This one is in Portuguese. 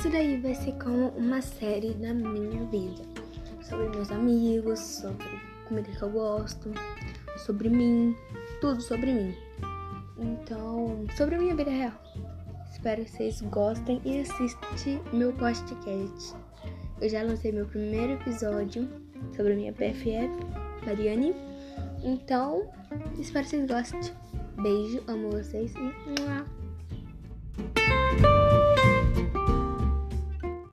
Isso daí vai ser como uma série da minha vida. Sobre meus amigos, sobre comida que eu gosto, sobre mim, tudo sobre mim. Então, sobre a minha vida real. Espero que vocês gostem e assistam meu podcast. Eu já lancei meu primeiro episódio sobre a minha PFF, Mariane. Então, espero que vocês gostem. Beijo, amo vocês e.